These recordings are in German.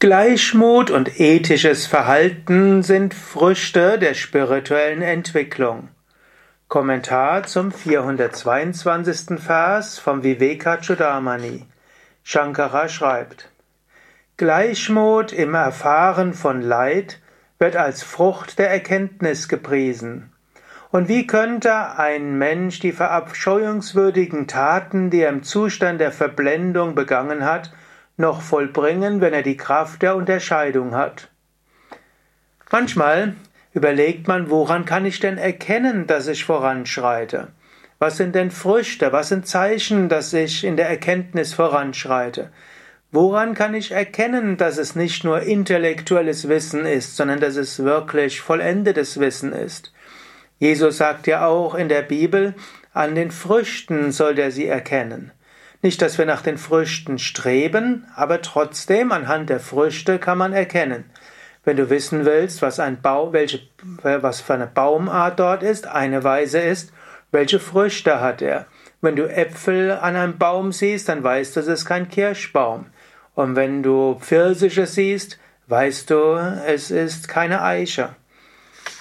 Gleichmut und ethisches Verhalten sind Früchte der spirituellen Entwicklung. Kommentar zum 422. Vers vom Vivekachudamani. Shankara schreibt: Gleichmut im Erfahren von Leid wird als Frucht der Erkenntnis gepriesen. Und wie könnte ein Mensch die verabscheuungswürdigen Taten, die er im Zustand der Verblendung begangen hat, noch vollbringen, wenn er die Kraft der Unterscheidung hat. Manchmal überlegt man, woran kann ich denn erkennen, dass ich voranschreite? Was sind denn Früchte? Was sind Zeichen, dass ich in der Erkenntnis voranschreite? Woran kann ich erkennen, dass es nicht nur intellektuelles Wissen ist, sondern dass es wirklich vollendetes Wissen ist? Jesus sagt ja auch in der Bibel, an den Früchten soll er sie erkennen. Nicht, dass wir nach den Früchten streben, aber trotzdem anhand der Früchte kann man erkennen. Wenn du wissen willst, was ein Baum, welche, was für eine Baumart dort ist, eine Weise ist, welche Früchte hat er. Wenn du Äpfel an einem Baum siehst, dann weißt du, es ist kein Kirschbaum. Und wenn du Pfirsiche siehst, weißt du, es ist keine Eiche.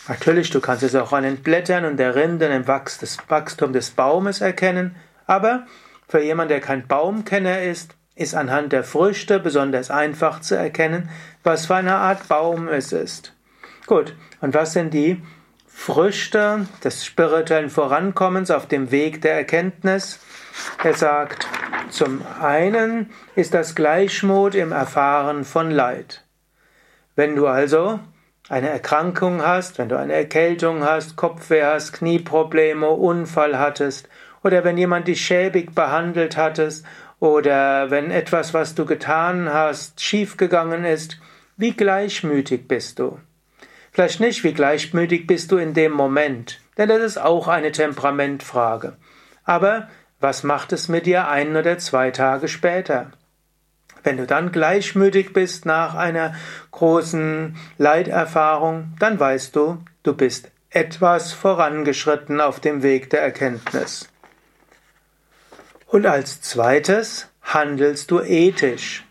Natürlich, du kannst es auch an den Blättern und der Rinde im Wachstum des Baumes erkennen, aber für jemanden, der kein Baumkenner ist, ist anhand der Früchte besonders einfach zu erkennen, was für eine Art Baum es ist. Gut, und was sind die Früchte des spirituellen Vorankommens auf dem Weg der Erkenntnis? Er sagt, zum einen ist das Gleichmut im Erfahren von Leid. Wenn du also eine Erkrankung hast, wenn du eine Erkältung hast, Kopfweh hast, Knieprobleme, Unfall hattest oder wenn jemand dich schäbig behandelt hattest oder wenn etwas, was du getan hast, schiefgegangen ist, wie gleichmütig bist du? Vielleicht nicht, wie gleichmütig bist du in dem Moment, denn das ist auch eine Temperamentfrage. Aber was macht es mit dir ein oder zwei Tage später? Wenn du dann gleichmütig bist nach einer großen Leiterfahrung, dann weißt du, du bist etwas vorangeschritten auf dem Weg der Erkenntnis. Und als zweites handelst du ethisch.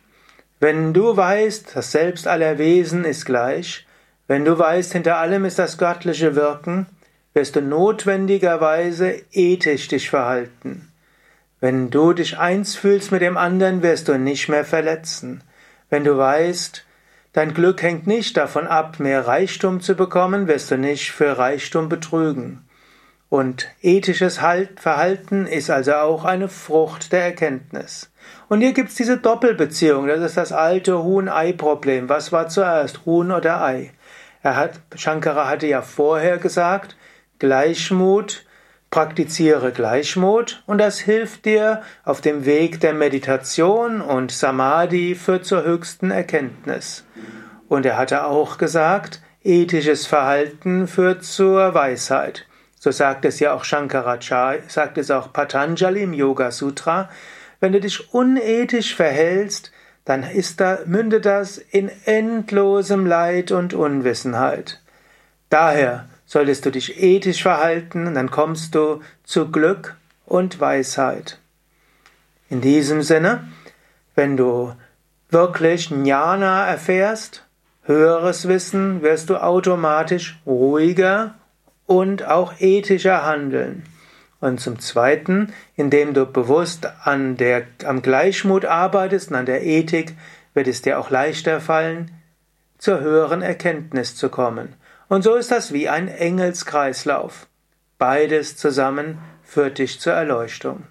Wenn du weißt, das Selbst aller Wesen ist gleich, wenn du weißt, hinter allem ist das göttliche Wirken, wirst du notwendigerweise ethisch dich verhalten. Wenn du dich eins fühlst mit dem anderen, wirst du nicht mehr verletzen. Wenn du weißt, dein Glück hängt nicht davon ab, mehr Reichtum zu bekommen, wirst du nicht für Reichtum betrügen. Und ethisches Verhalten ist also auch eine Frucht der Erkenntnis. Und hier gibt's diese Doppelbeziehung, das ist das alte Huhn-Ei-Problem. Was war zuerst, Huhn oder Ei? Er hat, Shankara hatte ja vorher gesagt, Gleichmut, praktiziere Gleichmut und das hilft dir auf dem Weg der Meditation und Samadhi führt zur höchsten Erkenntnis. Und er hatte auch gesagt, ethisches Verhalten führt zur Weisheit. So sagt es ja auch Shankaracharya, sagt es auch Patanjali im Yoga Sutra. Wenn du dich unethisch verhältst, dann ist da, mündet das in endlosem Leid und Unwissenheit. Daher solltest du dich ethisch verhalten, dann kommst du zu Glück und Weisheit. In diesem Sinne, wenn du wirklich Jnana erfährst, höheres Wissen, wirst du automatisch ruhiger und auch ethischer handeln. Und zum Zweiten, indem du bewusst an der, am Gleichmut arbeitest und an der Ethik, wird es dir auch leichter fallen, zur höheren Erkenntnis zu kommen. Und so ist das wie ein Engelskreislauf. Beides zusammen führt dich zur Erleuchtung.